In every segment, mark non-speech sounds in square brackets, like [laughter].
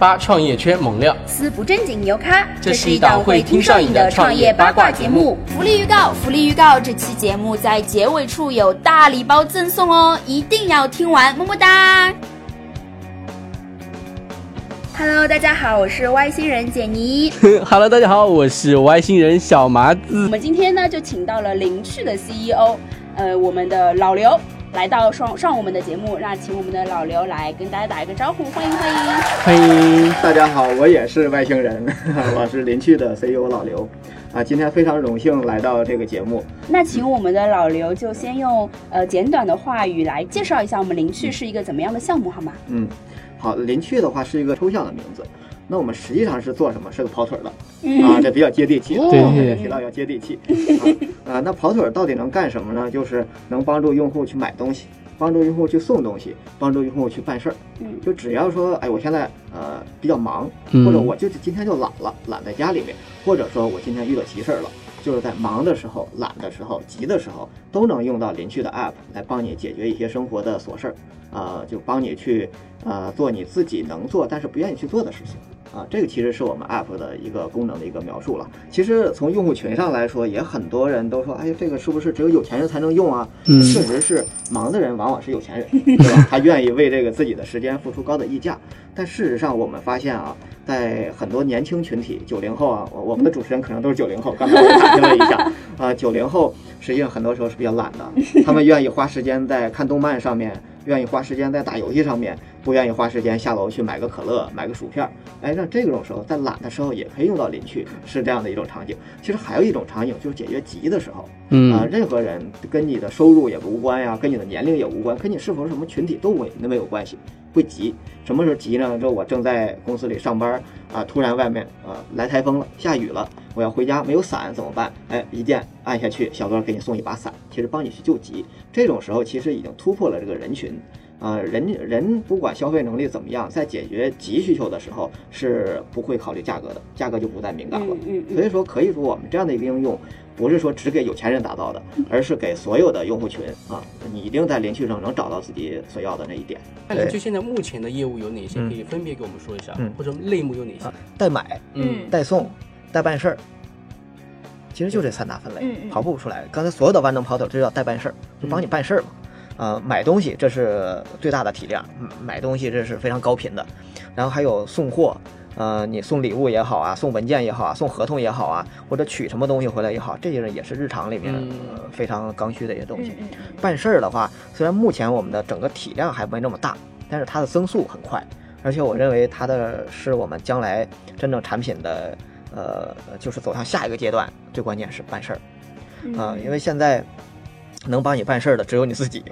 八创业圈猛料，撕不正经牛咖。这是一档会听上瘾的创业八卦节目。福利预告，福利预告，这期节目在结尾处有大礼包赠送哦，一定要听完，么么哒。Hello，大家好，我是外星人简妮。[laughs] Hello，大家好，我是外星人小麻子我。们今天呢就请到了灵趣的 CEO，呃，我们的老刘来到上上我们的节目，那请我们的老刘来跟大家打一个招呼，欢迎欢迎。欢迎，大家好，我也是外星人，我是林趣的 CEO 老刘，啊，今天非常荣幸来到这个节目。那请我们的老刘就先用呃简短的话语来介绍一下我们林趣是一个怎么样的项目，好吗？嗯，好，林趣的话是一个抽象的名字，那我们实际上是做什么？是个跑腿儿的啊，这比较接地气。对啊这提到要接地气啊啊，那跑腿儿到底能干什么呢？就是能帮助用户去买东西，帮助用户去送东西，帮助用户去办事儿。嗯就只要说，哎，我现在呃比较忙，嗯或者我就是今天就懒了，懒在家里面，或者说我今天遇到急事儿了，就是在忙的时候、懒的时候、急的时候，都能用到林趣的 app 来帮你解决一些生活的琐事儿，啊、就帮你去呃做你自己能做但是不愿意去做的事情。啊，这个其实是我们 app 的一个功能的一个描述了。其实从用户群上来说，也很多人都说，哎呀，这个是不是只有有钱人才能用啊？嗯确实是，忙的人往往是有钱人，对吧？他愿意为这个自己的时间付出高的溢价。但事实上，我们发现啊，在很多年轻群体，九零后啊，我我们的主持人可能都是九零后，刚才我也打听了一下，啊，九零后实际上很多时候是比较懒的，他们愿意花时间在看动漫上面，愿意花时间在打游戏上面，不愿意花时间下楼去买个可乐、买个薯片儿。哎，那这种时候在懒的时候也可以用到邻去，是这样的一种场景。其实还有一种场景就是解决急的时候，嗯啊、嗯任何人跟你的收入也无关呀，跟你的年龄也无关，跟你是否是什么群体都没没有关系。会急，什么时候急呢？就我正在公司里上班啊，突然外面啊来台风了，下雨了，我要回家没有伞怎么办？哎，一键按下去，小哥给你送一把伞，其实帮你去救急。这种时候其实已经突破了这个人群。啊、人人不管消费能力怎么样，在解决急需求的时候是不会考虑价格的，价格就不再敏感了。嗯嗯所以说，可以说我们这样的一个应用，不是说只给有钱人打造的，而是给所有的用户群啊，你一定在林趣上能找到自己所要的那一点。那邻居现在目前的业务有哪些？嗯可以分别给我们说一下，嗯或者类目有哪些？啊，代买、嗯代送、代办事儿，其实就这三大分类，嗯嗯跑不出来。刚才所有的万能跑腿这叫代办事儿，就帮你办事儿嘛。呃，买东西这是最大的体量，嗯买东西这是非常高频的。然后还有送货，呃，你送礼物也好啊，送文件也好啊，送合同也好啊，或者取什么东西回来也好，这些也是日常里面、非常刚需的一些东西。办事儿的话，虽然目前我们的整个体量还没那么大，但是它的增速很快，而且我认为它的是我们将来真正产品的，呃，就是走向下一个阶段，最关键是办事儿嗯啊、因为现在能帮你办事儿的只有你自己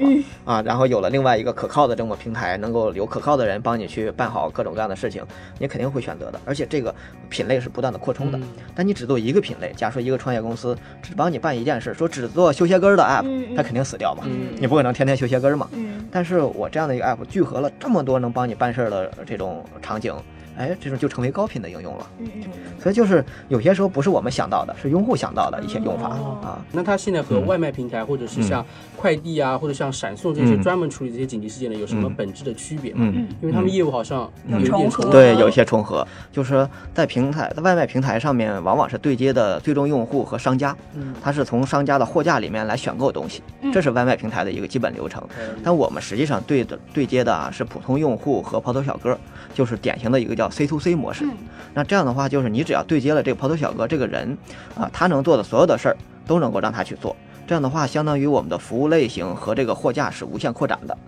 啊，然后有了另外一个可靠的这么平台，能够有可靠的人帮你去办好各种各样的事情，你肯定会选择的，而且这个品类是不断的扩充的。嗯但你只做一个品类，假如说一个创业公司只帮你办一件事，说只做修鞋跟儿的 app，、它肯定死掉嘛，嗯你不可能天天修鞋跟儿嘛。嗯但是我这样的一个 app 聚合了这么多能帮你办事儿的这种场景，哎，这种就成为高频的应用了。嗯嗯所以就是有些时候不是我们想到的，是用户想到的一些用法、哦啊。那它现在和嗯外卖平台，或者是像快递啊，或者像闪送这些嗯专门处理这些紧急事件的，有什么嗯本质的区别吗？嗯，因为他们业务好像有有重合点重合。对，有一些重合，就是说在平台、在外卖平台上面，往往是对接的最终用户和商家，嗯它是从商家的货架里面来选购东西，嗯这是外卖平台的一个基本流程。嗯但我们实际上对的对接的啊是普通用户和跑腿小哥，就是典型的一个叫 C to C 模式。嗯那这样的话，就是你只要对接了这个跑腿小哥这个人啊，他能做的所有的事儿都能够让他去做。这样的话，相当于我们的服务类型和这个货架是无限扩展的。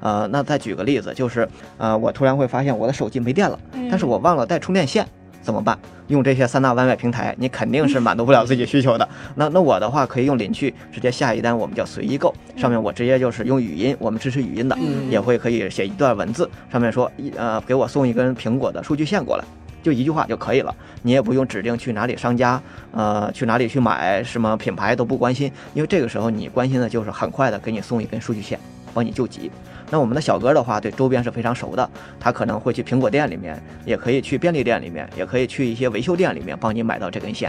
呃，那再举个例子，就是呃，我突然会发现我的手机没电了，嗯但是我忘了带充电线，怎么办？用这些三大外卖平台，你肯定是满足不了自己需求的。那那我的话可以用领去直接下一单，我们叫随意购，上面我直接就是用语音，我们支持语音的，嗯也会可以写一段文字，上面说一呃给我送一根苹果的数据线过来。就一句话就可以了，你也不用指定去哪里商家，呃，去哪里去买，什么品牌都不关心，因为这个时候你关心的就是很快的给你送一根数据线，帮你救急。那我们的小哥的话，对周边是非常熟的，他可能会去苹果店里面，也可以去便利店里面，也可以去一些维修店里面帮你买到这根线。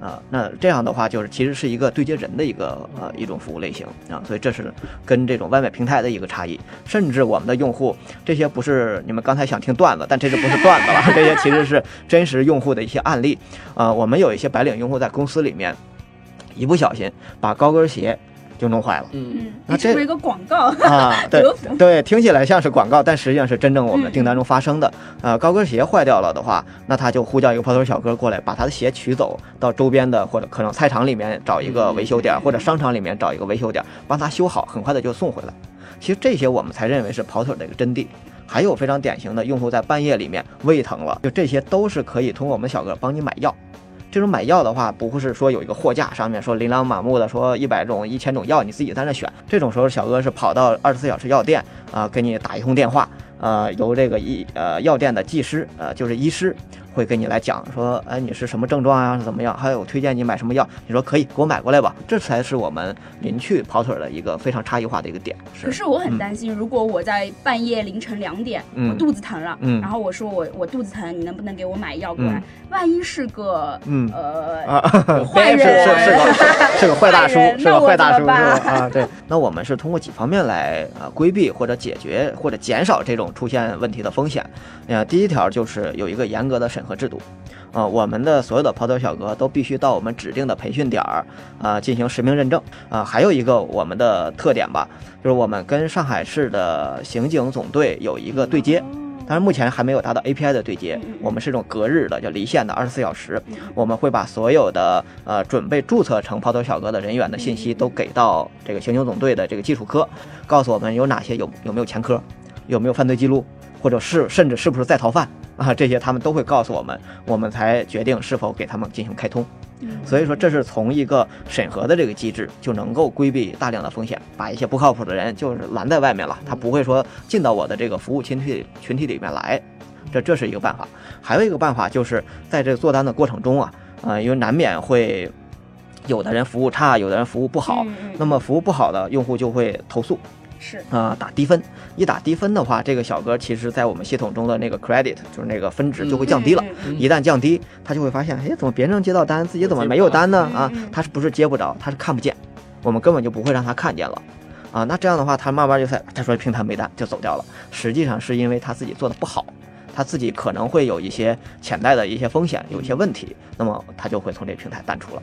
啊，那这样的话就是其实是一个对接人的一个呃一种服务类型啊，所以这是跟这种外卖平台的一个差异。甚至我们的用户这些不是你们刚才想听段子，但这是不是段子了，这些其实是真实用户的一些案例。啊，我们有一些白领用户在公司里面一不小心把高跟鞋就弄坏了。嗯，嗯，那这是一个广告，啊，[laughs] 对对，听起来像是广告，但实际上是真正我们订单中发生的。呃，高跟鞋坏掉了的话，那他就呼叫一个跑腿小哥过来，把他的鞋取走，到周边的或者可能菜场里面找一个维修点，或者商场里面找一个维修点，帮他修好，很快的就送回来。其实这些我们才认为是跑腿的一个真谛。还有非常典型的用户在半夜里面胃疼了，就这些都是可以通过我们小哥帮你买药。这种买药的话，不会是说有一个货架上面说琳琅满目的说一百种、一千种药，你自己在那选。这种时候，小哥是跑到二十四小时药店啊、给你打一通电话，呃，由这个医呃药店的技师，呃，就是医师会跟你来讲说，哎，你是什么症状啊，是怎么样？还有推荐你买什么药？你说可以，给我买过来吧。这才是我们临去跑腿的一个非常差异化的一个点。可是我很担心，如果我在半夜凌晨两点，嗯我肚子疼了，嗯然后我说我我肚子疼，你能不能给我买药过来？万一是个嗯呃啊，[laughs] 坏是人，是是个 [laughs] 是个坏大叔，是个坏大叔吧？啊，对。那我们是通过几方面来啊规避或者解决或者减少这种出现问题的风险。呃，第一条就是有一个严格的审核制度。啊、我们的所有的跑腿小哥都必须到我们指定的培训点儿啊、进行实名认证啊、还有一个我们的特点吧，就是我们跟上海市的刑警总队有一个对接。但是，目前还没有达到 API 的对接我们是这种隔日的，叫离线的，二十四小时。我们会把所有的呃准备注册成跑腿小哥的人员的信息都给到这个刑警总队的这个技术科，告诉我们有哪些有有没有前科，有没有犯罪记录，或者是甚至是不是在逃犯啊，这些他们都会告诉我们，我们才决定是否给他们进行开通。嗯所以说，这是从一个审核的这个机制，就能够规避大量的风险，把一些不靠谱的人就是拦在外面了，他不会说进到我的这个服务群体群体里面来，这这是一个办法。还有一个办法就是在这个做单的过程中啊，呃，因为难免会有的人服务差，有的人服务不好，那么服务不好的用户就会投诉，是啊、打低分。一打低分的话，这个小哥其实在我们系统中的那个 credit 就是那个分值就会降低了。一旦降低，他就会发现，哎，怎么别人能接到单，自己怎么没有单呢？啊他是不是接不着？他是看不见，我们根本就不会让他看见了。啊，那这样的话，他慢慢就在他说平台没单就走掉了，实际上是因为他自己做的不好，他自己可能会有一些潜在的一些风险，有一些问题，那么他就会从这平台淡出了。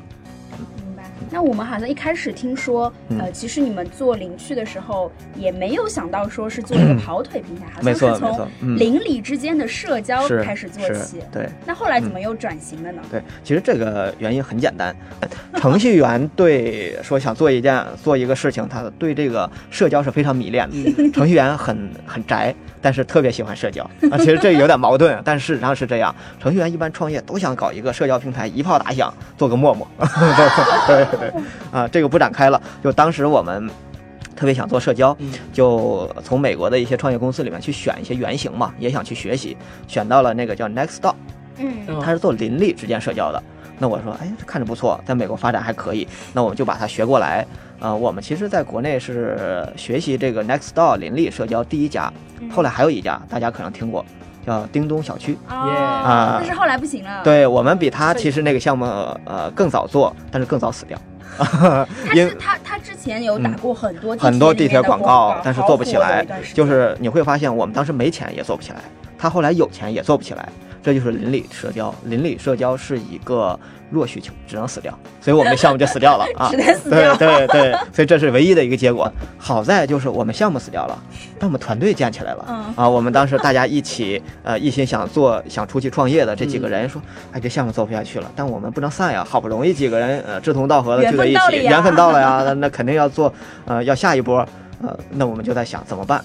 那我们好像一开始听说，嗯呃，其实你们做领趣的时候，也没有想到说是做一个跑腿平台，好像是从邻里之间的社交开始做起。对。那后来怎么又转型了呢？对，其实这个原因很简单，[laughs] 程序员对说想做一件做一个事情，他对这个社交是非常迷恋的。[laughs] 程序员很很宅，但是特别喜欢社交啊。其实这有点矛盾，但事实上是这样。程序员一般创业都想搞一个社交平台，一炮打响，做个陌陌。[laughs] 对对对，啊，这个不展开了。就当时我们。特别想做社交，嗯就从美国的一些创业公司里面去选一些原型嘛，也想去学习，选到了那个叫 Nextdoor，嗯嗯他是做邻里之间社交的。那我说，哎，这看着不错，在美国发展还可以，那我们就把它学过来。呃，我们其实在国内是学习这个 Nextdoor 林立社交第一家，嗯后来还有一家，大家可能听过，叫叮咚小区。哦，啊但是后来不行了。，对我们比他其实那个项目呃更早做，但是更早死掉，他因是他他之前有打过很多很多地铁广广告，但是做不起来。就就是是你会发现，我们当时没钱也做不起来，他后来有钱也做不起来，这就是邻里社交。邻里社交是一个弱需求，只能死掉，所以我们的项目就死掉了 [laughs] 啊只。能死掉。对对对，所以这是唯一的一个结果。好在就是我们项目死掉了，但我们团队建起来了。嗯啊，我们当时大家一起呃一心想做想出去创业的这几个人说，哎这项目做不下去了，但我们不能散呀，好不容易几个人呃志同道合的聚在一起，缘分到了呀缘分到了呀，那那肯定要做呃要下一波，呃那我们就在想怎么办。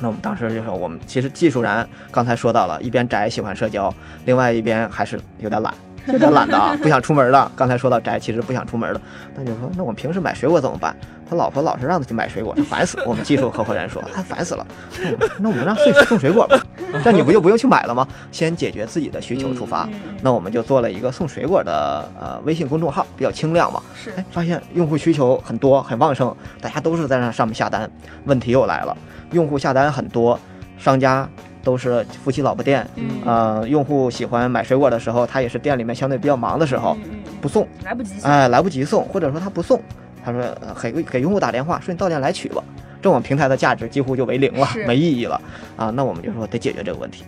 那我们当时就说，我们其实技术员刚才说到了，一边宅喜欢社交，另外一边还是有点懒，[laughs] 有点懒的啊，不想出门了。刚才说到宅，其实不想出门了。那就说，那我们平时买水果怎么办？他老婆老是让他去买水果，他烦死。我们技术合伙人说，他烦死了。嗯那我们让碎送水果吧，这样你不就不用去买了吗？先解决自己的需求出发。那我们就做了一个送水果的呃微信公众号，比较清亮嘛。是哎，发现用户需求很多很旺盛，大家都是在那上面下单。问题又来了，用户下单很多，商家都是夫妻老婆店，嗯呃，用户喜欢买水果的时候，他也是店里面相对比较忙的时候，不送，来不及送。哎，来不及送，或者说他不送，他说呃给给用户打电话说你到店来取吧，这我们平台的价值几乎就为零了，没意义了啊。那我们就说得解决这个问题。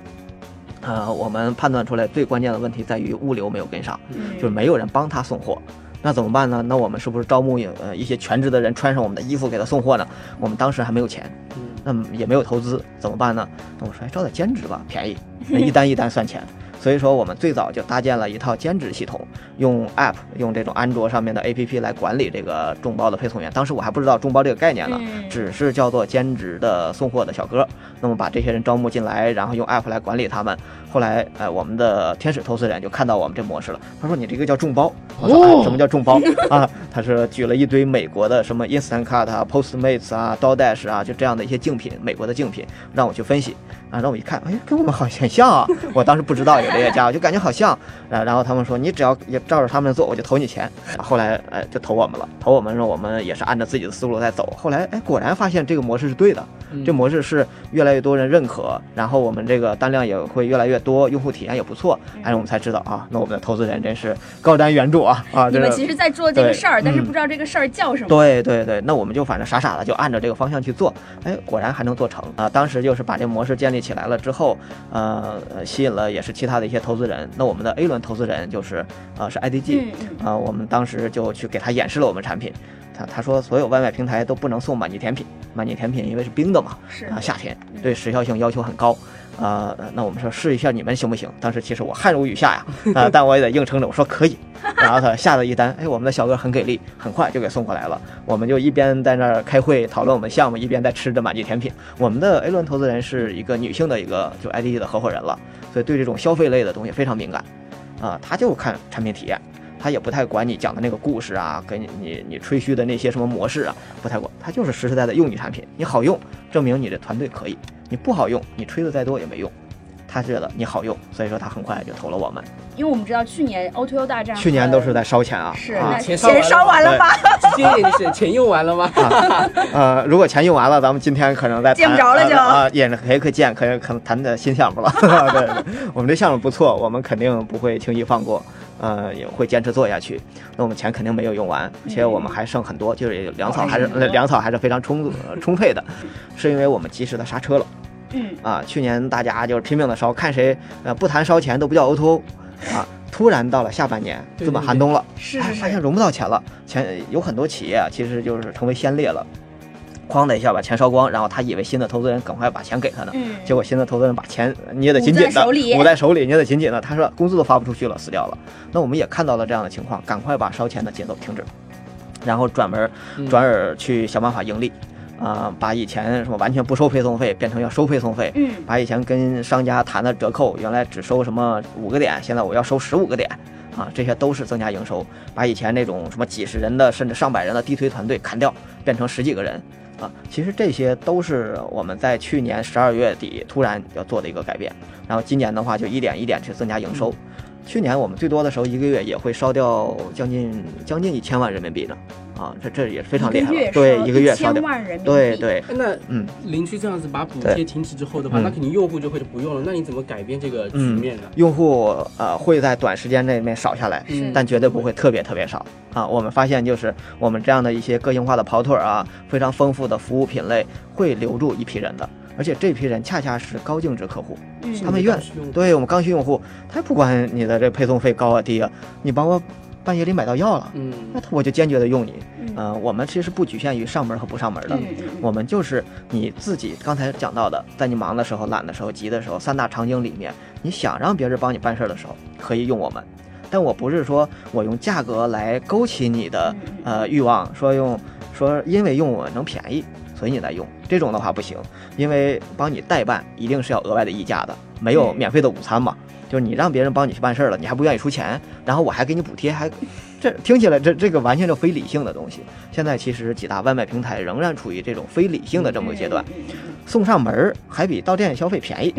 呃，我们判断出来最关键的问题在于物流没有跟上，嗯就是没有人帮他送货。那怎么办呢？那我们是不是招募呃一些全职的人穿上我们的衣服给他送货呢？我们当时还没有钱，嗯，那么也没有投资，怎么办呢？那我说，哎，招点兼职吧，便宜，那一单一单算钱。所以说，我们最早就搭建了一套兼职系统，用 App 用这种安卓上面的 APP 来管理这个众包的配送员。当时我还不知道众包这个概念呢，嗯只是叫做兼职的送货的小哥。那么把这些人招募进来，然后用 App 来管理他们。后来，呃，我们的天使投资人就看到我们这模式了，他说：“你这个叫众包。”我说：“哦哎，什么叫众包 [laughs] 啊？”他是举了一堆美国的什么 Instacart 啊、Postmates 啊、DoorDash 啊，就这样的一些竞品，美国的竞品，让我去分析啊，让我一看，哎，跟我们好像很像啊。[laughs] 我当时不知道有这些家，我就感觉好像。啊，[laughs] 然后他们说你只要也照着他们做，我就投你钱。后来哎就投我们了，投我们说我们也是按照自己的思路在走。后来哎果然发现这个模式是对的，嗯这模式是越来越多人认可，然后我们这个单量也会越来越多，用户体验也不错，哎我们才知道啊，那我们的投资人真是高瞻远瞩啊啊！你们其实在做这个事儿，但是不知道这个事儿叫什么。对对对，那我们就反正傻傻的就按照这个方向去做，哎，果然还能做成啊！当时就是把这模式建立起来了之后，呃，呃吸引了也是其他的一些投资人。那我们的 A 轮投资人就是呃是 IDG，啊、我们当时就去给他演示了我们产品。他他说所有外卖平台都不能送满级甜品，满级甜品因为是冰的嘛，是啊，夏天对时效性要求很高。啊、那我们说试一下你们行不行？当时其实我汗如雨下呀，[laughs] 啊、但我也得硬撑着，我说可以。然后他下了一单，哎，我们的小哥很给力，很快就给送过来了。我们就一边在那儿开会讨论我们项目，一边在吃着满记甜品。我们的 A 轮投资人是一个女性的一个就 IDG 的合伙人了，所以对这种消费类的东西非常敏感，啊、他就看产品体验。他也不太管你讲的那个故事啊，跟你你你吹嘘的那些什么模式啊，不太管，他就是实实在在用你产品，你好用，证明你的团队可以；你不好用，你吹的再多也没用。他觉得你好用，所以说他很快就投了我们。因为我们知道去年 O2O 大战去年都是在烧钱啊，啊是那钱钱烧烧完了吗？直接一点就是钱用完了吗？啊，呃，如果钱用完了，咱们今天可能在见不着了就啊，也可以可以见，可以可能谈的新项目了。[laughs] 对对，我们这项目不错，我们肯定不会轻易放过，呃，也会坚持做下去。那我们钱肯定没有用完，而且我们还剩很多，就是粮草还是粮草还是非常充足呃 [laughs] 充沛的，是因为我们及时的刹车了。嗯，啊，去年大家就是拼命的烧，看谁呃不谈烧钱都不叫 O2O [laughs] 啊。突然到了下半年，资本寒冬了，哎，是发现融不到钱了，钱有很多企业啊，其实就是成为先烈了，哐的一下把钱烧光，然后他以为新的投资人赶快把钱给他呢，嗯，结果新的投资人把钱捏得紧紧的捂在手里捏得紧紧的，他说工资都发不出去了，死掉了。那我们也看到了这样的情况，赶快把烧钱的节奏停止，然后转门嗯转而去想办法盈利，啊、把以前什么完全不收配送费变成要收配送费，嗯，把以前跟商家谈的折扣，原来只收什么五个点，现在我要收十五个点，啊，这些都是增加营收。把以前那种什么几十人的甚至上百人的地推团队砍掉，变成十几个人，啊，其实这些都是我们在去年十二月底突然要做的一个改变。然后今年的话，就一点一点去增加营收。去年我们最多的时候，一个月也会烧掉将近将近一千万人民币呢，啊，这这也是非常厉害了。对，一个月烧掉，千万人，对，对，那嗯。邻居这样子把补贴停止之后的话，嗯那肯定用户就会不用了。那你怎么改变这个局面呢？用户呃会在短时间内面少下来，嗯但绝对不会特别特别少啊。我们发现就是我们这样的一些个性化的跑腿儿啊，非常丰富的服务品类会留住一批人的，而且这批人恰恰是高净值客户，嗯，他们愿对我们刚需用户，他不管你的这配送费高啊低啊，你帮我半夜里买到药了，嗯，那我就坚决的用你。嗯。呃，我们其实不局限于上门和不上门的，我们就是你自己刚才讲到的，在你忙的时候、懒的时候、急的时候，三大场景里面，你想让别人帮你办事儿的时候，可以用我们。但我不是说我用价格来勾起你的呃欲望，说用说因为用我能便宜，所以你在用，这种的话不行，因为帮你代办一定是要额外的溢价的，没有嗯免费的午餐嘛。就是你让别人帮你去办事儿了，你还不愿意出钱，然后我还给你补贴，还这听起来这这个完全就非理性的东西。现在其实几大外卖平台仍然处于这种非理性的这么个阶段，送上门儿还比到店消费便宜，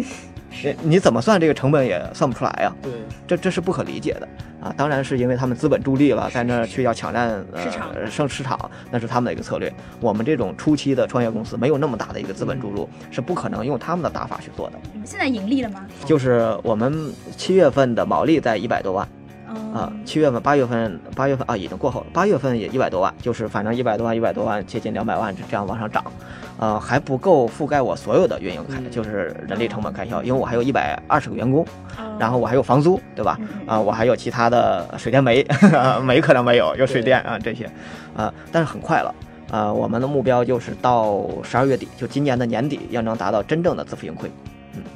这你怎么算这个成本也算不出来呀、对，这这是不可理解的。啊！当然是因为他们资本助力了，在那儿去要抢占呃市场。胜市场，那是他们的一个策略。我们这种初期的创业公司没有那么大的一个资本注入，是不可能用他们的打法去做的。你们现在盈利了吗？就是我们七月份的毛利在一百多万，哦。啊，七月份、八月份、八月份啊已经过后了，八月份也一百多万，就是反正一百多万、一百多万，接近两百万这样往上涨，呃，还不够覆盖我所有的运营开，嗯就是人力成本开销，因为我还有一百二十个员工，哦然后我还有房租，对吧？啊，我还有其他的水电煤，[laughs] 煤可能没有，有水电啊这些，啊，但是很快了。呃，我们的目标就是到十二月底，就今年的年底，要能达到真正的自负盈亏。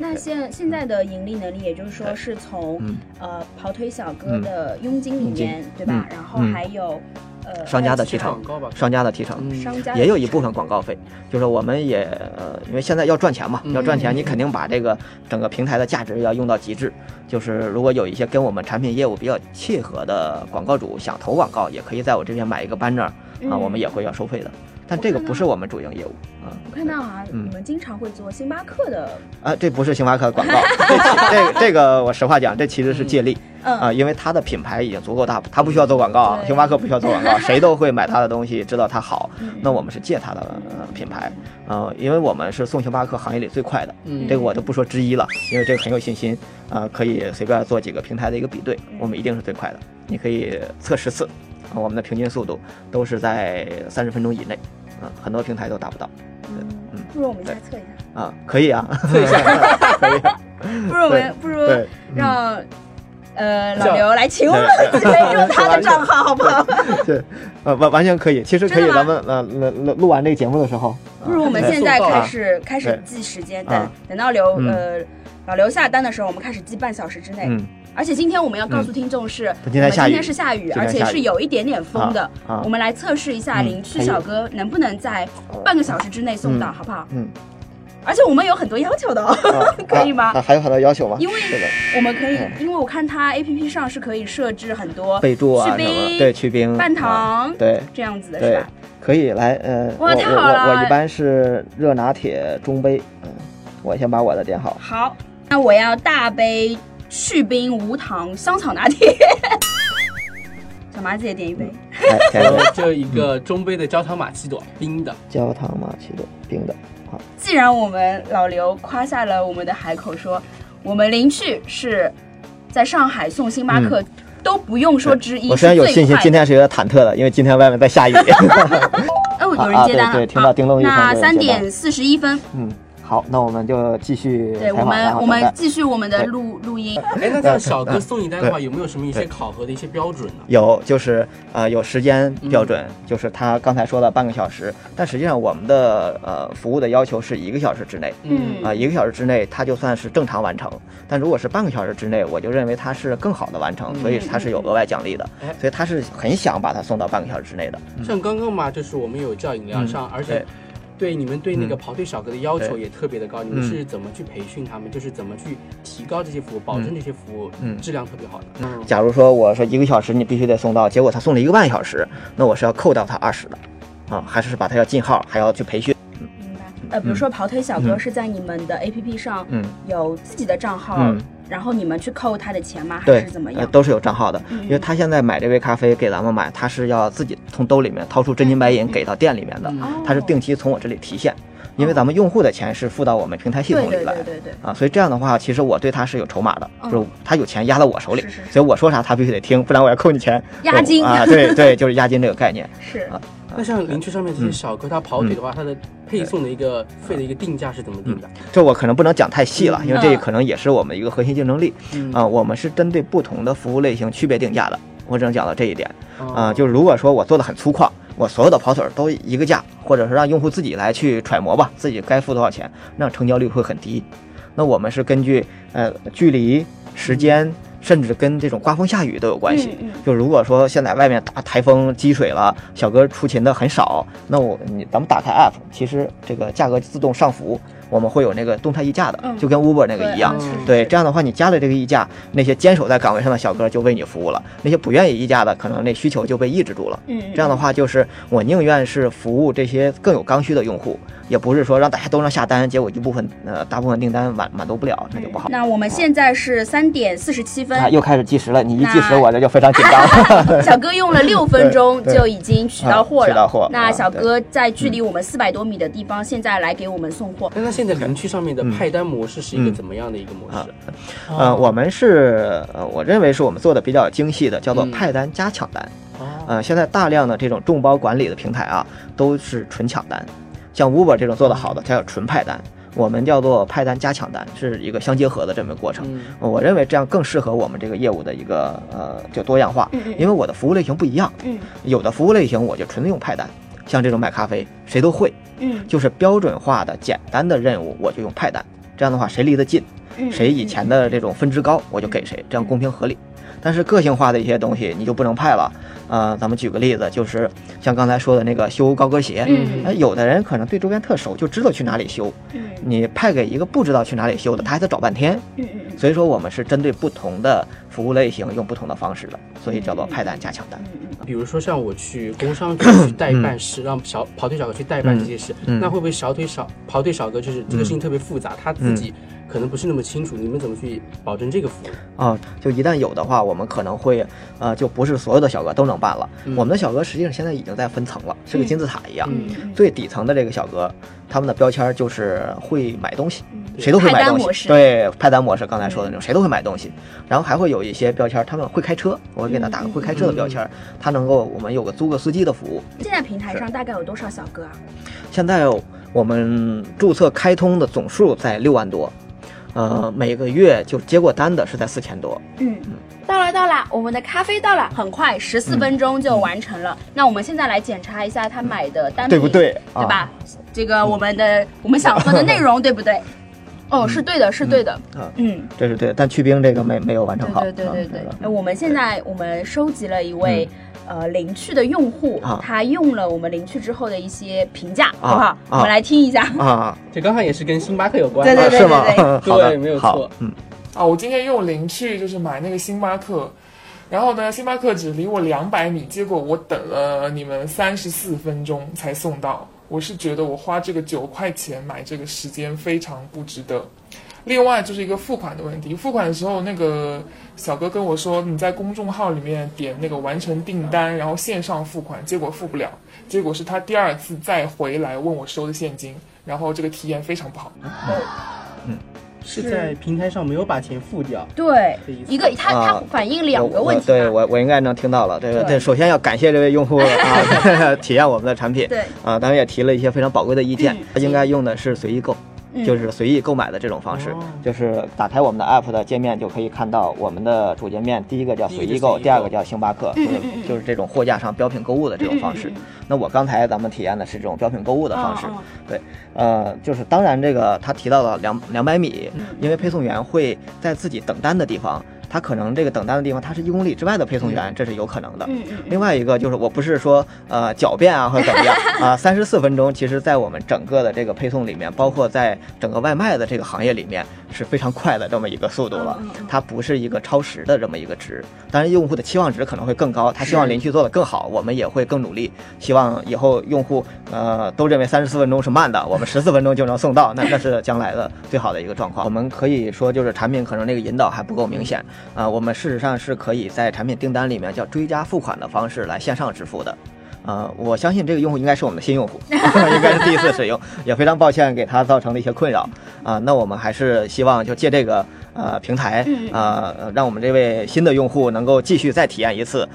那现现在的盈利能力，也就是说是从嗯。呃跑腿小哥的佣金里面，对吧？嗯。然后嗯。还有呃商家的提成商家的提成，嗯。商家的提成也有一部分广告费，就是我们也呃，因为现在要赚钱嘛，嗯。要赚钱，你肯定把这个整个平台的价值要用到极致。就是如果有一些跟我们产品业务比较契合的广告主想投广告，也可以在我这边买一个 banner 啊，嗯。我们也会要收费的。但这个不是我们主营业务啊我看到啊，嗯你们经常会做星巴克的，啊，这不是星巴克的广告，[laughs] 这这个这个我实话讲，这其实是借力嗯啊，因为它的品牌已经足够大，它不需要做广告，啊 [laughs] 星巴克不需要做广告，谁都会买它的东西，知道它好。嗯那我们是借它的呃品牌，啊，因为我们是送星巴克行业里最快的，嗯这个我就不说之一了，因为这个很有信心，啊，可以随便做几个平台的一个比对，我们一定是最快的。你可以测十次，啊，我们的平均速度都是在三十分钟以内，啊，很多平台都达不到，嗯嗯不如我们再测一下，啊，可以啊，[laughs] 可以，[laughs] 不如我们不如让呃老刘来请我们 [laughs] 用他的账号，好不好？对，呃，完完全可以，其实可以，咱们呃录录录完这个节目的时候，不如我们现在开始开始对记时间，啊等等到刘嗯呃老刘下单的时候，我们开始记半小时之内。嗯，而且今天我们要告诉听众是，今天下雨我们今天是下雨，而且是有一点点风的。啊啊我们来测试一下嗯林区小哥能不能在半个小时之内送到，嗯好不好？嗯，而且我们有很多要求的哦，[laughs] 啊可以吗啊还有很多要求吗？因为。我们可以嗯，因为我看它 A P P 上是可以设置很多备注啊去什么，冰对，去冰、半啊糖对这样子的是吧？，可以来，呃，哇太好了我我一般是热拿铁中杯，嗯，我先把我的点好，好，那我要大杯去冰无糖香草拿铁。[laughs] 小麻子也点一杯。来，加油，[laughs] 这一个中杯的焦糖玛奇朵，冰的，焦糖玛奇朵冰的，好，既然我们老刘夸下了我们的海口说，我们林去是在上海送星巴克、都不用说之一，嗯我虽然有信心，今天是有点忐忑的，因为今天外面在下雨，[laughs] 哦有人接单了，啊。对对听到叮咚一声好那三点四十一分，嗯，好，那我们就继续对我们我们继续我们的录录音。哎，那这样小哥送你单的话，有没有什么一些考核的一些标准呢？有，就是呃有时间标准，嗯。就是他刚才说的半个小时，但实际上我们的呃服务的要求是一个小时之内，嗯。啊、一个小时之内他就算是正常完成，但如果是半个小时之内，我就认为他是更好的完成，所以他是有额外奖励的。哎，所以他是很想把它送到半个小时之内的。像刚刚嘛，就是我们有叫饮料嗯。上，而且对对你们对那个嗯。跑腿小哥的要求也特别的高，你们嗯。是怎么去培训他们？就是怎么去提高这些服务，保证这些服务嗯。质量特别好的？嗯，假如说我说一个小时你必须得送到，结果他送了一个半小时，那我是要扣掉他二十的，啊，还是把他要进号，还要去培训。明白。呃，比如说跑腿小哥嗯。是在你们的 APP 上嗯，有自己的账号，嗯然后你们去扣他的钱吗？还是怎么，呃，样？都是有账号的，嗯因为他现在买这杯咖啡给咱们买，他是要自己从兜里面掏出真金白银给到店里面的，他是定期从我这里提现，因为咱们用户的钱是付到我们平台系统里来对对。对对。啊，所以这样的话，其实我对他是有筹码的，嗯就是他有钱压在我手里，所以我说啥他必须得听，不然我要扣你钱。押金啊，对对，就是押金这个概念。[laughs] 是啊那像林区上面这些小哥，他跑腿的话，他的配送的一个费的一个定价是怎么定的？这我可能不能讲太细了，因为这可能也是我们一个核心竞争力。嗯。啊。我们是针对不同的服务类型区别定价的，我只能讲到这一点。啊。哦就是如果说我做的很粗犷，我所有的跑腿都一个价，或者是让用户自己来去揣摩吧，自己该付多少钱，那成交率会很低。那我们是根据呃距离、时间，甚至跟这种刮风下雨都有关系。就如果说现在外面大台风积水了，小哥出勤的很少，那我你咱们打开 app，其实这个价格自动上浮，我们会有那个动态议价的，嗯就跟 Uber 那个一样。对，这样的话，你加了这个议价，那些坚守在岗位上的小哥就为你服务了；那些不愿意议价的，可能那需求就被抑制住了。嗯，这样的话，就是我宁愿是服务这些更有刚需的用户，也不是说让大家都能下单，结果一部分呃大部分订单满满足不了，那就不好。那我们现在是三点四十七分，[laughs] 啊，又开始计时了，你一计时我这 [laughs] 就非常紧张。小哥用了六分钟就已经取到货了。啊取到货那啊小哥在距离我们四百多米的地方，现在来给我们送货。现在园区上面的嗯。派单模式是一个嗯。怎么样的一个模式？呃，我们是呃，我认为是我们做的比较精细的，叫做嗯。派单加抢单。哦，呃，现在大量的这种众包管理的平台啊，都是纯抢单，像 Uber 这种做得好的，它叫纯派单，我们叫做派单加抢单，是一个相结合的这么一个过程。嗯。我认为这样更适合我们这个业务的一个呃就多样化，因为我的服务类型不一样，嗯。有的服务类型我就纯用派单，像这种买咖啡谁都会，嗯。就是标准化的简单的任务我就用派单，这样的话谁离得近，嗯，谁以前的这种分值高，我就给谁，这样公平合理。但是个性化的一些东西你就不能派了，呃，咱们举个例子，就是像刚才说的那个修高跟鞋，嗯。哎，有的人可能对周边特熟，就知道去哪里修，嗯。你派给一个不知道去哪里修的，他还得找半天。嗯嗯所以说我们是针对不同的服务类型用不同的方式的，所以叫做派单加强单。嗯比如说像我去工商局去代办事，让小跑腿小哥去代办这些事，嗯。那会不会小腿小跑腿小哥就是这个事情特别复杂，他自己可能不是那么清楚，你们怎么去保证这个服务？啊，就一旦有的话，我们可能会，呃，就不是所有的小哥都能办了。嗯我们的小哥实际上现在已经在分层了，是个金字塔一样。最底层的这个小哥，他们的标签就是会买东西，嗯谁都会买东西。派单模式对，派单模式，刚才说的那种，谁都会买东西。然后还会有一些标签，他们会开车，我给他打个会开车的标签，他能够我们有个租个司机的服务。现在平台上大概有多少小哥啊？现在我们注册开通的总数在六万多，呃，每个月就接过单的是在四千多。嗯，到了到了，我们的咖啡到了，很快十四分钟就完成了。那我们现在来检查一下他买的单品，对不对啊对吧？这个我们的我们想喝的内容 [laughs] 对不对？哦，是对的，是对的。啊，嗯，这是对的，但去冰这个没没有完成好。对对对对啊。呃我们现在我们收集了一位。呃，零趣的用户啊，他用了我们零趣之后的一些评价，啊好不好？啊我们来听一下。啊，[laughs] 这刚好也是跟星巴克有关，对对对啊是吗？对 [laughs] 没有错嗯，啊，我今天用零去就是买那个星巴克，然后呢，星巴克只离我两百米，结果我等了你们三十四分钟才送到。我是觉得我花这个九块钱买这个时间非常不值得。另外就是一个付款的问题，付款的时候那个小哥跟我说你在公众号里面点那个完成订单，然后线上付款，结果付不了，结果是他第二次再回来问我收的现金，然后这个体验非常不好。嗯是在平台上没有把钱付掉。对一个他他啊反映两个问题对我我应该能听到了。这个对这首先要感谢这位用户啊 [laughs] [laughs] 体验我们的产品。对啊，当然也提了一些非常宝贵的意见嗯，应该用的是随意购。嗯。就是随意购买的这种方式，哦。就是打开我们的 app 的界面就可以看到我们的主界面，第一个叫随意购，第二个叫星巴克，就是就是这种货架上标品购物的这种方式。那我刚才咱们体验的是这种标品购物的方式。对，呃，就是当然这个他提到了两两百米嗯，因为配送员会在自己等单的地方，他可能这个等单的地方他是一公里之外的配送员，这是有可能的。另外一个就是我不是说呃狡辩啊或者怎么样啊，三十四分钟，其实在我们整个的这个配送里面，包括在整个外卖的这个行业里面是非常快的这么一个速度了它不是一个超时的这么一个值。当然，用户的期望值可能会更高，他希望邻居做得更好，我们也会更努力，希望以后用户呃都认为三十四分钟是慢的，我们十四分钟就能送到，那那是将来的最好的一个状况。我们可以说就是产品可能那个引导还不够明显啊、我们事实上是可以在产品订单里面叫追加付款的方式来线上支付的。啊，我相信这个用户应该是我们的新用户，[laughs] 应该是第一次使用，也非常抱歉给他造成的一些困扰啊、那我们还是希望就借这个呃平台嗯啊、呃让我们这位新的用户能够继续再体验一次。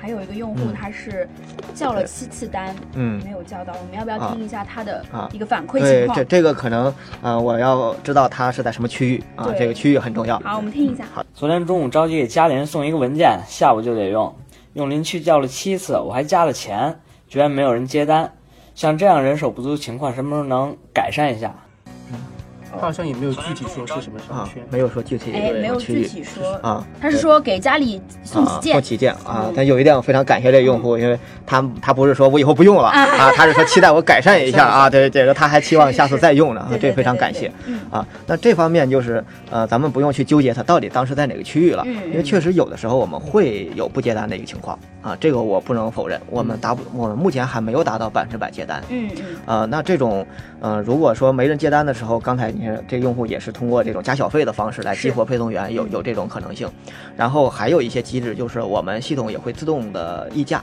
还有一个用户嗯他是叫了七次单，嗯没有叫到，我们要不要听一下他的啊一个反馈情对，况这？这个可能呃，我要知道他是在什么区域啊，这个区域很重要。好，我们听一下。好昨天中午着急给家里人送一个文件，下午就得用，用邻去叫了七次，我还加了钱，居然没有人接单。像这样人手不足情况，什么时候能改善一下？他好像也没有具体说是什么商啊圈，，没有说具体哎，没有具体说，啊。他是说给家里送啊，旗舰送，旗舰啊嗯！但有一点我非常感谢这个用户，因为他他不是说我以后不用了啊，他是说期待我改善一下 [laughs] 啊，对这个他还期望下次再用呢，对这个非常感谢。。啊，那这方面就是呃，咱们不用去纠结他到底当时在哪个区域了，嗯因为确实有的时候我们会有不接单的一个情况啊，这个我不能否认，我们达不，我们目前还没有达到百分之百接单。嗯嗯呃，那这种，呃，如果说没人接单的时候，刚才你看这个用户也是通过这种加小费的方式来激活配送员，有有这种可能性。然后还有一些机制，就是我们系统也会自动的议价。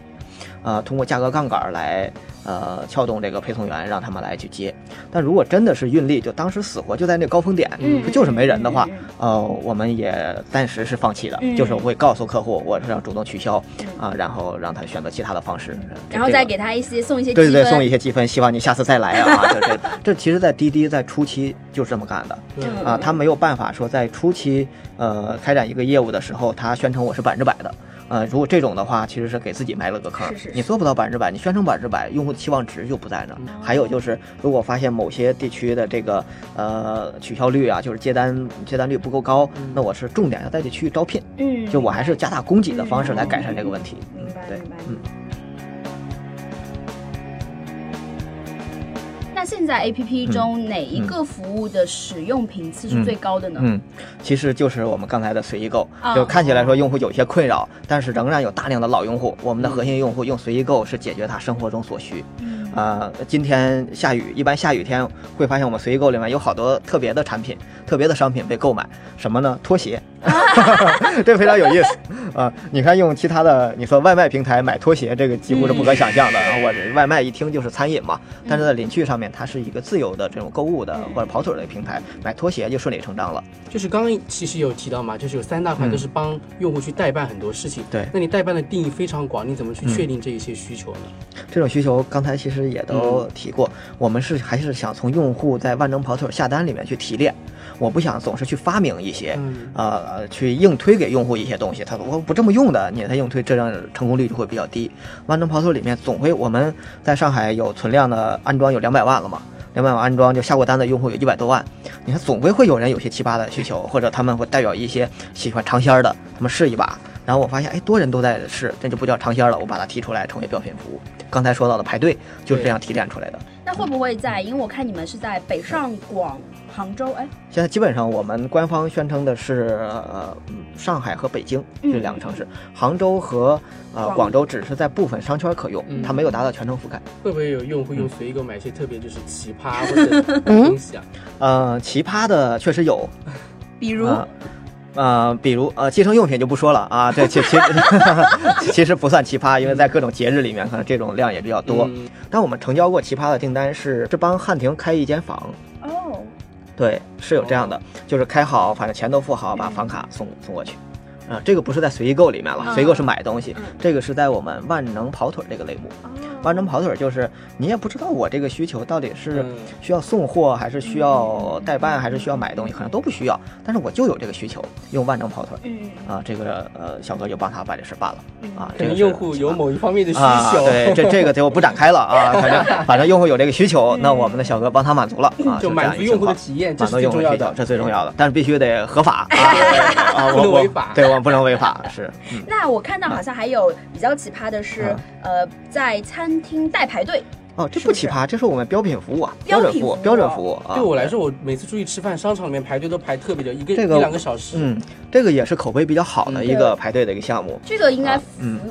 呃，通过价格杠杆来呃撬动这个配送员，让他们来去接。但如果真的是运力，就当时死活就在那高峰点，嗯就是没人的话呃，我们也暂时是放弃的，嗯就是我会告诉客户我是要主动取消啊、然后让他选择其他的方式，然后再给他一些送一些积分，对对对，送一些积分，希望你下次再来啊！[laughs] 这这这，其实，在滴滴在初期就是这么干的嗯啊，他没有办法说在初期呃开展一个业务的时候，他宣称我是百分之百的。呃，如果这种的话，其实是给自己埋了个坑。是是是你做不到百分之百，你宣称百分之百，用户的期望值就不在那儿。还有就是，如果发现某些地区的这个呃取消率啊，就是接单接单率不够高，那我是重点要在这区域招聘，嗯，就我还是加大供给的方式来改善这个问题。嗯对嗯。现在 A P P 中哪一个服务的使用频次是最高的呢？嗯，其实就是我们刚才的随意购，哦就看起来说用户有些困扰，但是仍然有大量的老用户。我们的核心用户用随意购是解决他生活中所需。嗯啊、今天下雨，一般下雨天会发现我们随意购里面有好多特别的产品、特别的商品被购买，什么呢？拖鞋，[laughs] 这非常有意思啊、你看用其他的，你说外卖平台买拖鞋，这个几乎是不可想象的。然后我这外卖一听就是餐饮嘛，但是在领趣上面，它是一个自由的这种购物的或者跑腿的平台，买拖鞋就顺理成章了。就是刚刚其实有提到嘛，就是有三大块嗯都是帮用户去代办很多事情。对那你代办的定义非常广，你怎么去确定这一些需求呢？这种需求刚才其实也都提过，我们是还是想从用户在万能跑腿下单里面去提炼，我不想总是去发明一些，嗯呃，去硬推给用户一些东西，他说我不这么用的，你给他硬推，这样成功率就会比较低。万能跑腿里面总会，我们在上海有存量的安装有两百万了嘛。两百万安装就下过单的用户有一百多万，你看总归会有人有些奇葩的需求，或者他们会代表一些喜欢尝鲜儿的，他们试一把，然后我发现哎多人都在试，这就不叫尝鲜儿了，我把它提出来成为标品服务。刚才说到的排队就是这样提炼出来的。那会不会在？因为我看你们是在北上广、杭州，哎，现在基本上我们官方宣称的是呃嗯上海和北京嗯。这两个城市，杭州和呃广广州只是在部分商圈可用，嗯。它没有达到全程覆盖。会不会有用户嗯用随意购买一些特别就是奇葩或者东西啊？[laughs] 呃，奇葩的确实有，比如，呃呃，比如呃，计生用品就不说了啊，这其其 [laughs] 其实不算奇葩，因为在各种节日里面，可能这种量也比较多。嗯。但我们成交过奇葩的订单是是帮汉庭开一间房，哦，对，是有这样的，就是开好，反正钱都付好，把房卡送送过去。啊、这个不是在随意购里面了，嗯随意购是买东西嗯，这个是在我们万能跑腿这个类目。哦万能跑腿就是你也不知道我这个需求到底是嗯。需要送货，还是需要代办，还是需要买东西，可能都不需要，但是我就有这个需求，用万能跑腿嗯。啊，这个呃小哥就帮他把这事办了啊，这个用户有某一方面的需啊，求，对，这这个就不展开了啊，反正 [laughs] 反正用户有这个需求，那我们的小哥帮他满足了啊，[laughs] 就满足用户的体验，满足用户的需求，。这最重要的，但是必须得合法啊 [laughs] 啊，不我我能违法对我们不能违法，是，嗯，那我看到好像还有比较奇葩的是，呃，在餐厅代排队，哦，这不奇葩，这是我们标品服务啊，标标准服务，标准服务啊。对我来说，我每次出去吃饭，商场里面排队都排特别久，一个这个一两个小时。嗯，这个也是口碑比较好的嗯一个排队的一个项目，这个应该服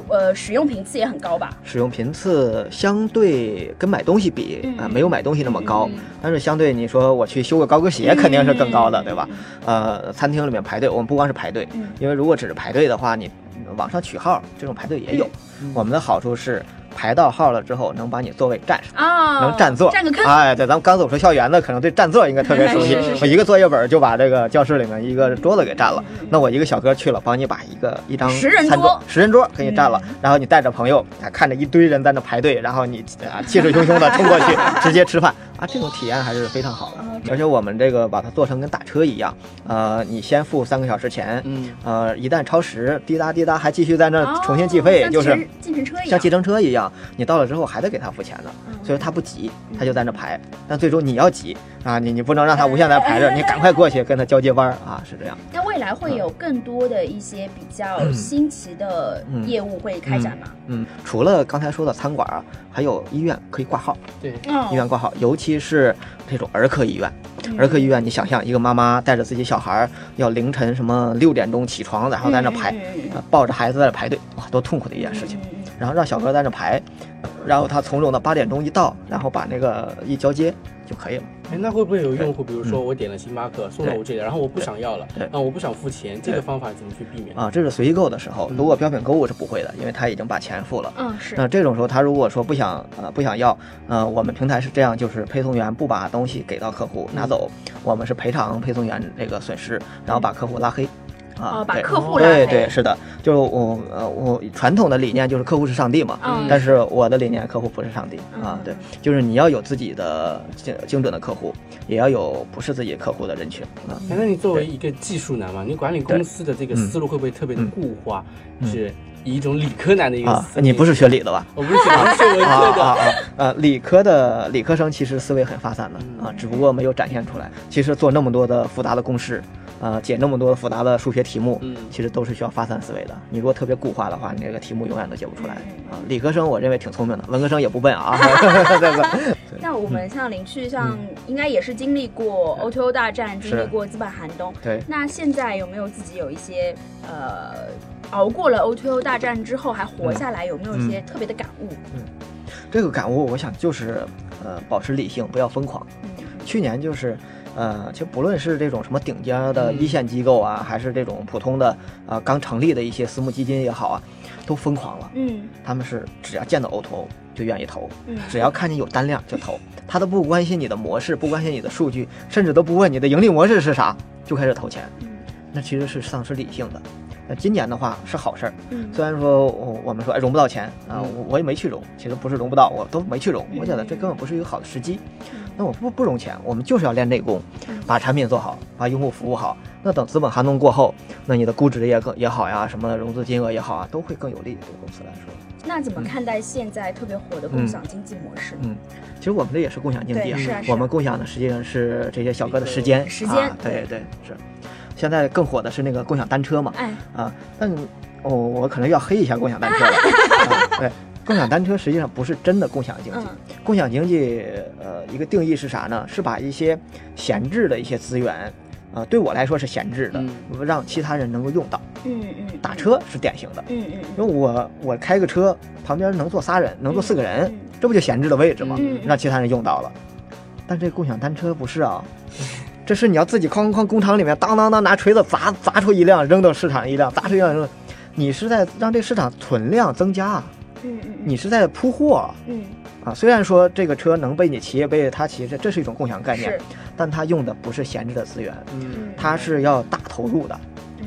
呃使用频次也很高吧？使用频次相对跟买东西比嗯啊，没有买东西那么高嗯，但是相对你说我去修个高跟鞋肯定是更高的，嗯对吧？呃，餐厅里面排队，我们不光是排队嗯，因为如果只是排队的话，你网上取号这种排队也有。嗯我们的好处是排到号了之后能把你座位占上。哦，能占座，占个坑，哎，对，咱们刚走出校园的，可能对占座应该特别熟悉。是是是。我一个作业本就把这个教室里面一个桌子给占了，那我一个小哥去了，帮你把一个一张十人餐桌十人桌给你占了，然后你带着朋友啊，看着一堆人在那排队，然后你啊气势汹汹的冲过去 [laughs] 直接吃饭啊，这种体验还是非常好的。而且我们这个把它做成跟打车一样，呃，你先付三个小时钱，嗯，呃，一旦超时，滴答滴答还继续在那重新计费，就是计程车一样，像计程车一样，你到了之后还得给他付钱呢，嗯所以他不急，他就在那排。但最终你要急啊，你你不能让他无限在排着，你赶快过去跟他交接班啊，是这样。那未来会有更多的一些比较新奇的业务会开展吗？嗯，除了刚才说的餐馆啊，还有医院可以挂号，对，嗯医院挂号，尤其是这种儿科医院。儿科医院，你想象一个妈妈带着自己小孩儿，要凌晨什么六点钟起床，然后在那排，呃抱着孩子在那排队，哇，多痛苦的一件事情。然后让小哥在那排，然后他从容的八点钟一到，然后把那个一交接就可以了。哎，那会不会有用户，比如说我点了星巴克，送到我这里，然后我不想要了，对。啊，我不想付钱，这个方法怎么去避免？啊，这是随意购的时候，如果标品购物是不会的，因为他已经把钱付了。嗯，是。那这种时候，他如果说不想呃不想要，呃，我们平台是这样，就是配送员不把东西给到客户拿走，我们是赔偿配送员这个损失，然后把客户拉黑。啊，哦，把客户拉对对是的，就是我呃我传统的理念就是客户是上帝嘛，嗯但是我的理念客户不是上帝啊嗯，对，就是你要有自己的精精准的客户，也要有不是自己客户的人群啊。哎，那你作为一个技术男嘛，你管理公司的这个思路会不会特别的固化？嗯是以一种理科男的一个啊思，维？你不是学理的吧？我不是学我是文啊科的。啊啊！呃，理科的理科生其实思维很发散的啊，只不过没有展现出来。其实做那么多的复杂的公式，啊，解那么多复杂的数学题目，嗯其实都是需要发散思维的。你如果特别固化的话，你这个题目永远都解不出来啊。理科生我认为挺聪明的，文科生也不笨啊，[laughs] [laughs] 对吧？[laughs] 那我们像林旭，像应该也是经历过 O2O 大战，经历过资本寒冬。对。那现在有没有自己有一些呃熬过了 O2O 大战之后还活下来，有没有一些特别的感悟？嗯这个感悟，我想就是呃，保持理性，不要疯狂。嗯去年就是，呃，其实不论是这种什么顶尖的一线机构啊，还是这种普通的呃刚成立的一些私募基金也好啊，都疯狂了。嗯他们是只要见到 O2O 就愿意投，嗯只要看见有单量就投，他都不关心你的模式，不关心你的数据，甚至都不问你的盈利模式是啥，就开始投钱。嗯那其实是丧失理性的。那今年的话是好事儿，嗯虽然说我我们说哎融不到钱啊，嗯我我也没去融，其实不是融不到，我都没去融，嗯我觉得这根本不是一个好的时机嗯。那我不不融钱，我们就是要练内功，把产品做好，把用户服务好。那等资本寒冬过后，那你的估值也更也好呀，什么融资金额也好啊，都会更有利对公司来说。那怎么看待现在特别火的共享经济模式？嗯，其实我们这也是共享经济，是啊，我们共享的实际上是这些小哥的时间，时间啊对对是。现在更火的是那个共享单车嘛，哎，啊，但哦，我可能要黑一下共享单车了。[laughs] 啊、对，共享单车实际上不是真的共享经济。嗯共享经济，呃，一个定义是啥呢？是把一些闲置的一些资源，呃，对我来说是闲置的，让其他人能够用到。嗯嗯，打车是典型的，嗯嗯因为我我开个车，旁边能坐仨人，能坐四个人，嗯这不就闲置的位置吗？让其他人用到了。但这共享单车不是啊，这是你要自己哐哐工厂里面当当当拿锤子砸砸出一辆，扔到市场一辆，砸出一辆扔，你是在让这市场存量增加，嗯嗯你是在铺货啊。嗯啊，虽然说这个车能被你骑也，被他骑，这这是一种共享概念，但它用的不是闲置的资源，嗯它是要大投入的，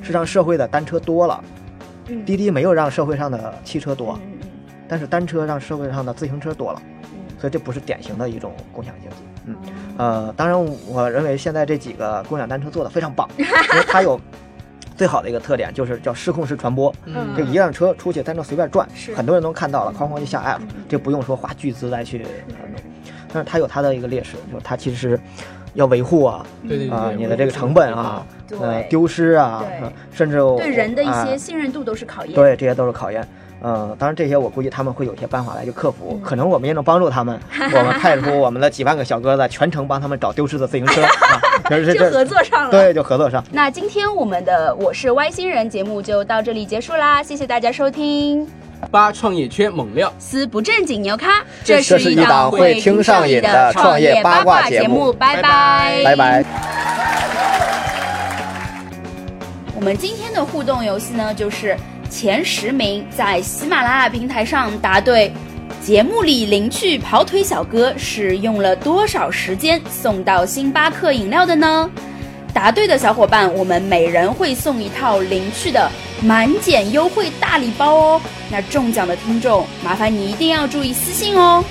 是让社会的单车多了。滴滴没有让社会上的汽车多，但是单车让社会上的自行车多了，所以这不是典型的一种共享经济。嗯呃，当然，我认为现在这几个共享单车做的非常棒，[laughs] 因为它有最好的一个特点就是叫失控式传播。嗯。这一辆车出去在那随便转是，很多人都看到了，哐哐就下 app，嗯这不用说花巨资来去。但是它有它的一个劣势，就是它其实要维护啊啊，你的这个成本啊，对呃，丢失啊甚至对人的一啊。些信任度都是考验。对，这些都是考验。呃，当然这些我估计他们会有一些办法来去克服，嗯可能我们也能帮助他们。[laughs] 我们派出我们的几万个小哥在全程帮他们找丢失的自行车 [laughs] 啊，就是就合作上了。对，就合作上。那今天我们的我是外星人节目就到这里结束啦，谢谢大家收听。八创业圈猛料，四不正经牛咖，这是是一档会听上瘾的创业八卦节目拜拜拜拜。我们今天的互动游戏呢，就是前十名在喜马拉雅平台上答对节目里领取跑腿小哥是用了多少时间送到星巴克饮料的呢？答对的小伙伴，我们每人会送一套领趣的满减优惠大礼包哦。那中奖的听众，麻烦你一定要注意私信哦。